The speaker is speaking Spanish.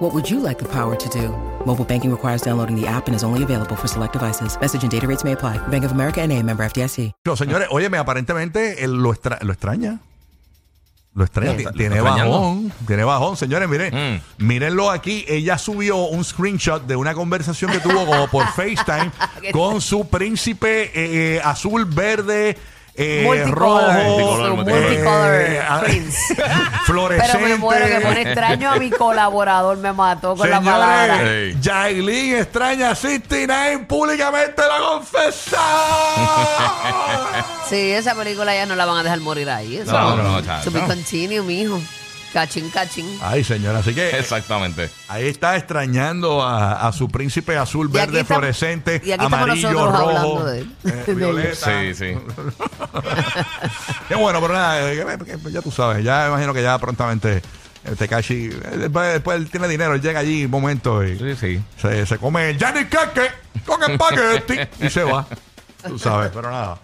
What would you like the power to do? Mobile banking requires downloading the app and is only available for select devices. Message and data rates may apply. Bank of America and a member FDIC. No, señores, óyeme, aparentemente él lo, extra- lo extraña. Lo extraña. Tiene bajón. Tiene bajón, señores. Miren, Mm. mírenlo aquí. Ella subió un screenshot de una conversación que tuvo como por FaceTime con su príncipe eh, azul, verde, eh, Multicolor. rojo, Multicolor, multicolor eh, ah, prince. fluorescente. Pero me muero que pone extraño a mi colaborador, me mató con la palabra. Señores, extraña a 69 públicamente la confesó. Sí, esa película ya no la van a dejar morir ahí. Eso No, no, no, chacho. To be continue, mijo. Cachín, cachín. Ay, señora, así que Exactamente. ahí está extrañando a, a su príncipe azul, Y aquí verde, estamos- fluorescente, y aquí estamos amarillo, nosotros rojo, hablando de él. eh, De él. violeta. Sí, sí. Qué bueno, pero nada, eh, que- que- ya tú sabes, ya me imagino que ya prontamente eh, Tekashi, eh, después, después él tiene dinero, él llega allí un momento y Sí, sí. se, se come el Johnny Cake con espagueti y se va. Tú sabes, pero nada.